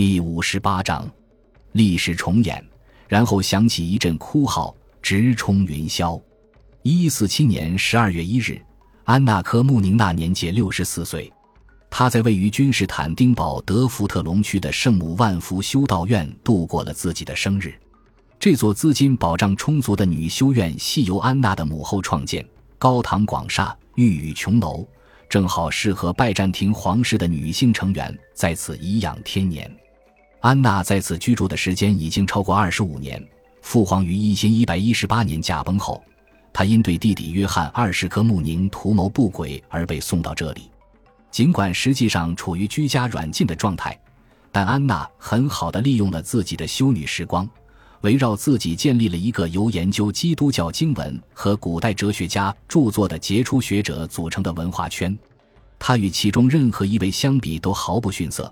第五十八章，历史重演。然后响起一阵哭号，直冲云霄。一四七年十二月一日，安娜·科穆宁娜年届六十四岁。她在位于君士坦丁堡德福特隆区的圣母万福修道院度过了自己的生日。这座资金保障充足的女修院系由安娜的母后创建，高堂广厦，玉宇琼楼。正好适合拜占庭皇室的女性成员在此颐养天年。安娜在此居住的时间已经超过二十五年。父皇于一千一百一十八年驾崩后，她因对弟弟约翰二世科穆宁图谋不轨而被送到这里。尽管实际上处于居家软禁的状态，但安娜很好的利用了自己的修女时光。围绕自己建立了一个由研究基督教经文和古代哲学家著作的杰出学者组成的文化圈，他与其中任何一位相比都毫不逊色。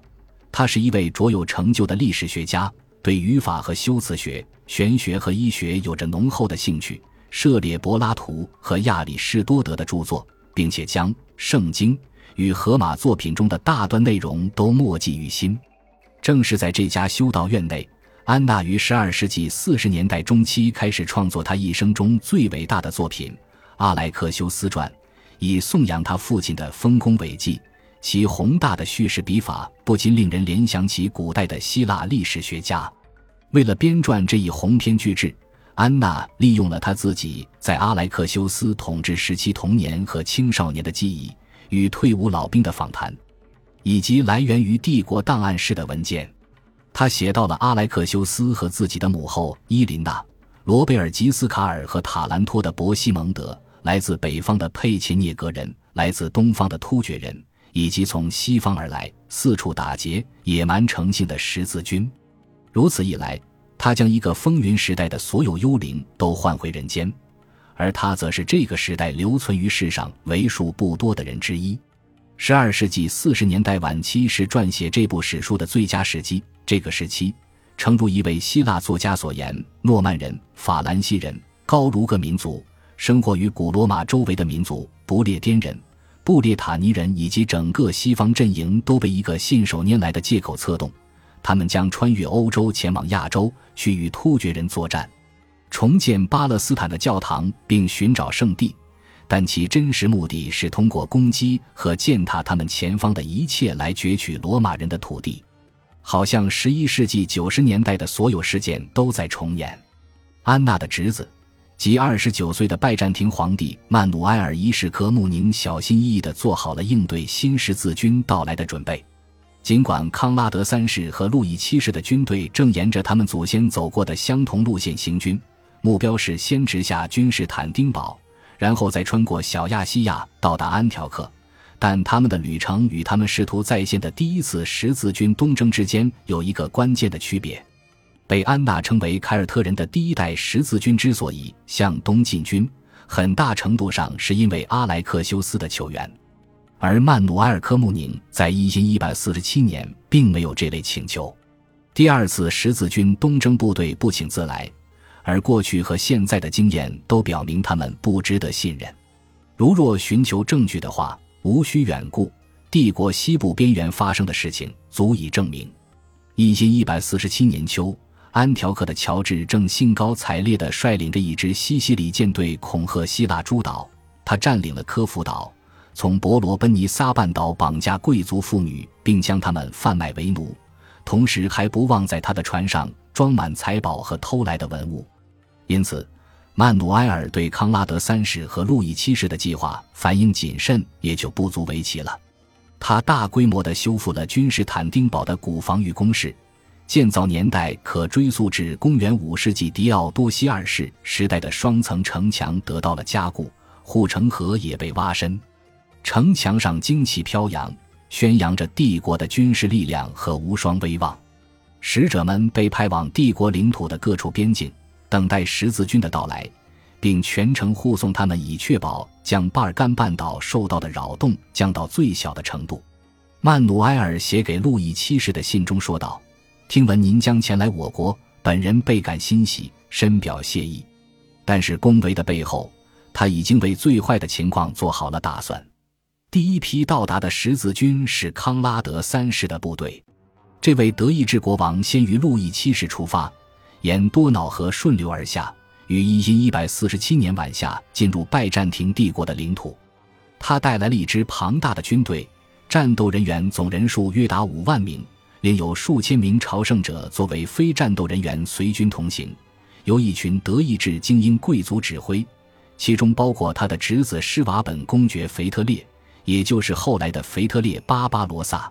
他是一位卓有成就的历史学家，对语法和修辞学、玄学和医学有着浓厚的兴趣，涉猎柏拉图和亚里士多德的著作，并且将《圣经》与荷马作品中的大段内容都默记于心。正是在这家修道院内。安娜于十二世纪四十年代中期开始创作她一生中最伟大的作品《阿莱克修斯传》，以颂扬他父亲的丰功伟绩。其宏大的叙事笔法不禁令人联想起古代的希腊历史学家。为了编撰这一鸿篇巨制，安娜利用了她自己在阿莱克修斯统治时期童年和青少年的记忆，与退伍老兵的访谈，以及来源于帝国档案室的文件。他写到了阿莱克修斯和自己的母后伊琳娜、罗贝尔吉斯卡尔和塔兰托的伯西蒙德，来自北方的佩切涅格人，来自东方的突厥人，以及从西方而来、四处打劫、野蛮成性的十字军。如此一来，他将一个风云时代的所有幽灵都唤回人间，而他则是这个时代留存于世上为数不多的人之一。十二世纪四十年代晚期是撰写这部史书的最佳时机。这个时期，诚如一位希腊作家所言，诺曼人、法兰西人、高卢各民族、生活于古罗马周围的民族、不列颠人、布列塔尼人以及整个西方阵营都被一个信手拈来的借口策动，他们将穿越欧洲前往亚洲去与突厥人作战，重建巴勒斯坦的教堂并寻找圣地，但其真实目的是通过攻击和践踏他们前方的一切来攫取罗马人的土地。好像十一世纪九十年代的所有事件都在重演。安娜的侄子，即二十九岁的拜占庭皇帝曼努埃尔一世科穆宁，小心翼翼地做好了应对新十字军到来的准备。尽管康拉德三世和路易七世的军队正沿着他们祖先走过的相同路线行军，目标是先直下君士坦丁堡，然后再穿过小亚细亚到达安条克。但他们的旅程与他们试图再现的第一次十字军东征之间有一个关键的区别：被安娜称为凯尔特人的第一代十字军之所以向东进军，很大程度上是因为阿莱克修斯的求援，而曼努埃尔科穆宁在一千一百四十七年并没有这类请求。第二次十字军东征部队不请自来，而过去和现在的经验都表明他们不值得信任。如若寻求证据的话。无需远顾，帝国西部边缘发生的事情足以证明。一千一百四十七年秋，安条克的乔治正兴高采烈地率领着一支西西里舰队恐吓希腊诸岛。他占领了科孚岛，从伯罗奔尼撒半岛绑架贵族妇女，并将他们贩卖为奴，同时还不忘在他的船上装满财宝和偷来的文物。因此。曼努埃尔对康拉德三世和路易七世的计划反应谨慎，也就不足为奇了。他大规模地修复了君士坦丁堡的古防御工事，建造年代可追溯至公元五世纪迪奥多西二世时代的双层城墙得到了加固，护城河也被挖深，城墙上旌旗飘扬，宣扬着帝国的军事力量和无双威望。使者们被派往帝国领土的各处边境。等待十字军的到来，并全程护送他们，以确保将巴尔干半岛受到的扰动降到最小的程度。曼努埃尔写给路易七世的信中说道：“听闻您将前来我国，本人倍感欣喜，深表谢意。但是恭维的背后，他已经为最坏的情况做好了打算。第一批到达的十字军是康拉德三世的部队，这位德意志国王先于路易七世出发，沿多瑙河顺流而下，于一因一百四十七年晚夏进入拜占庭帝国的领土。他带来了一支庞大的军队，战斗人员总人数约达五万名，另有数千名朝圣者作为非战斗人员随军同行，由一群德意志精英贵族指挥，其中包括他的侄子施瓦本公爵腓特烈，也就是后来的腓特烈巴巴罗萨。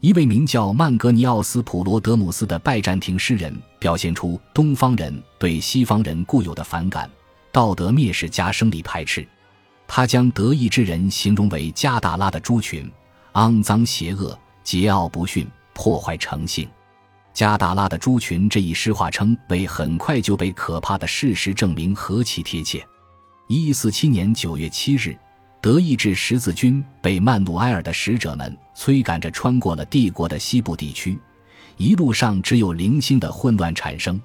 一位名叫曼格尼奥斯普罗德姆斯的拜占庭诗人表现出东方人对西方人固有的反感、道德蔑视加生理排斥。他将德意志人形容为加达拉的猪群，肮脏邪恶、桀骜不驯、破坏诚信。加达拉的猪群这一诗化称为很快就被可怕的事实证明何其贴切。一四七年九月七日。德意志十字军被曼努埃尔的使者们催赶着穿过了帝国的西部地区，一路上只有零星的混乱产生。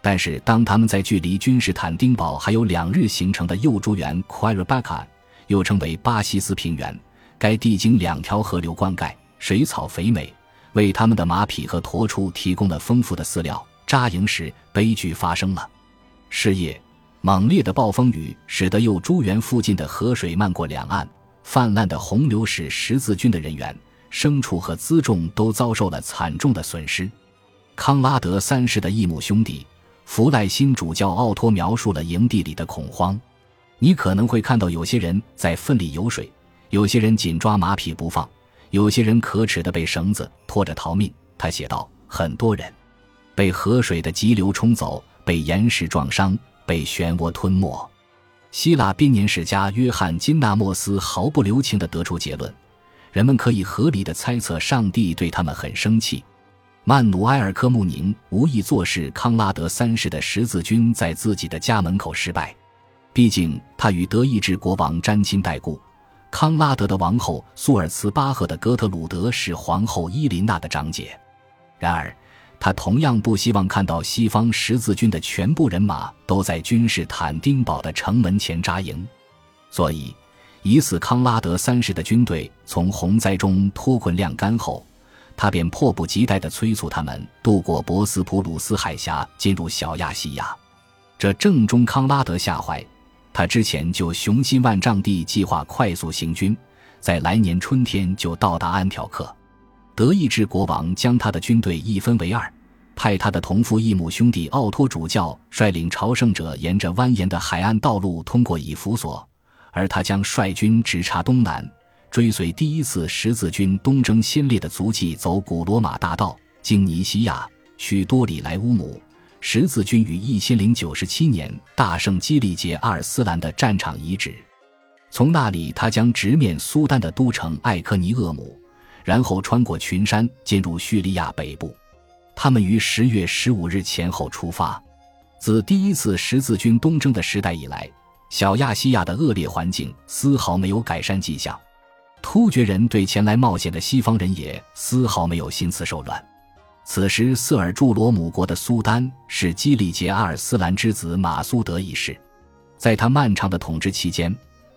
但是，当他们在距离君士坦丁堡还有两日行程的幼猪园 q u a r b a c a 又称为巴西斯平原，该地经两条河流灌溉，水草肥美，为他们的马匹和驼畜提供了丰富的饲料。扎营时，悲剧发生了，是夜。猛烈的暴风雨使得幼猪园附近的河水漫过两岸，泛滥的洪流使十字军的人员、牲畜和辎重都遭受了惨重的损失。康拉德三世的异母兄弟弗赖辛主教奥托描述了营地里的恐慌：你可能会看到有些人在奋力游水，有些人紧抓马匹不放，有些人可耻的被绳子拖着逃命。他写道：很多人被河水的急流冲走，被岩石撞伤。被漩涡吞没。希腊编年史家约翰·金纳莫斯毫不留情地得出结论：人们可以合理的猜测，上帝对他们很生气。曼努埃尔·科穆宁无意坐视康拉德三世的十字军在自己的家门口失败，毕竟他与德意志国王沾亲带故。康拉德的王后苏尔茨巴赫的哥特鲁德是皇后伊琳娜的长姐。然而。他同样不希望看到西方十字军的全部人马都在君士坦丁堡的城门前扎营，所以，疑似康拉德三世的军队从洪灾中脱困晾干后，他便迫不及待地催促他们渡过博斯普鲁斯海峡，进入小亚细亚。这正中康拉德下怀，他之前就雄心万丈地计划快速行军，在来年春天就到达安条克。德意志国王将他的军队一分为二，派他的同父异母兄弟奥托主教率领朝圣者沿着蜿蜒的海岸道路通过以弗所，而他将率军直插东南，追随第一次十字军东征先烈的足迹，走古罗马大道，经尼西亚，去多里莱乌姆。十字军于一千零九十七年大胜基利杰阿尔斯兰的战场遗址，从那里他将直面苏丹的都城艾科尼厄姆。然后穿过群山进入叙利亚北部，他们于十月十五日前后出发。自第一次十字军东征的时代以来，小亚细亚的恶劣环境丝毫没有改善迹象。突厥人对前来冒险的西方人也丝毫没有心慈手软。此时，瑟尔柱罗姆国的苏丹是基里杰阿尔斯兰之子马苏德一世，在他漫长的统治期间。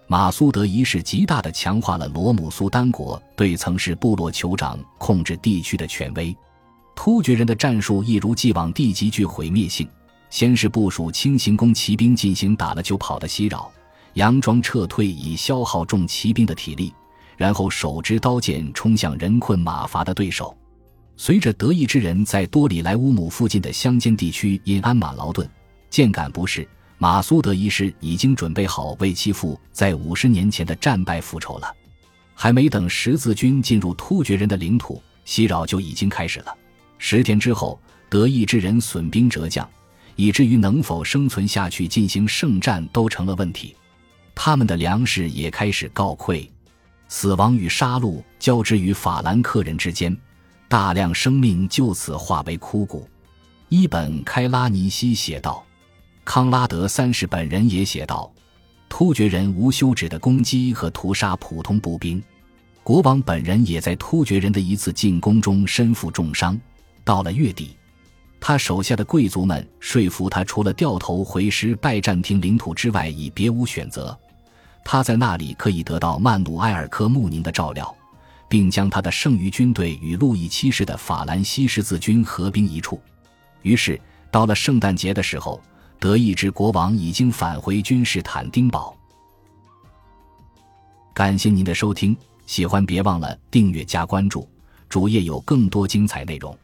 马苏德一世极大地强化了罗姆苏丹国对曾是部落酋长控制地区的权威。突厥人的战术一如既往地极具毁灭性：先是部署轻型弓骑兵进行打了就跑的袭扰，佯装撤退以消耗重骑兵的体力，然后手执刀剑冲向人困马乏的对手。随着德意志人在多里莱乌姆附近的乡间地区因鞍马劳顿，渐感不适。马苏德一世已经准备好为其父在五十年前的战败复仇了，还没等十字军进入突厥人的领土，袭扰就已经开始了。十天之后，德意志人损兵折将，以至于能否生存下去进行圣战都成了问题。他们的粮食也开始告溃，死亡与杀戮交织于法兰克人之间，大量生命就此化为枯骨。伊本开拉尼西写道。康拉德三世本人也写道：“突厥人无休止的攻击和屠杀普通步兵，国王本人也在突厥人的一次进攻中身负重伤。到了月底，他手下的贵族们说服他，除了掉头回师拜占庭领土之外，已别无选择。他在那里可以得到曼努埃尔科穆宁的照料，并将他的剩余军队与路易七世的法兰西十字军合兵一处。于是，到了圣诞节的时候，德意志国王已经返回君士坦丁堡。感谢您的收听，喜欢别忘了订阅加关注，主页有更多精彩内容。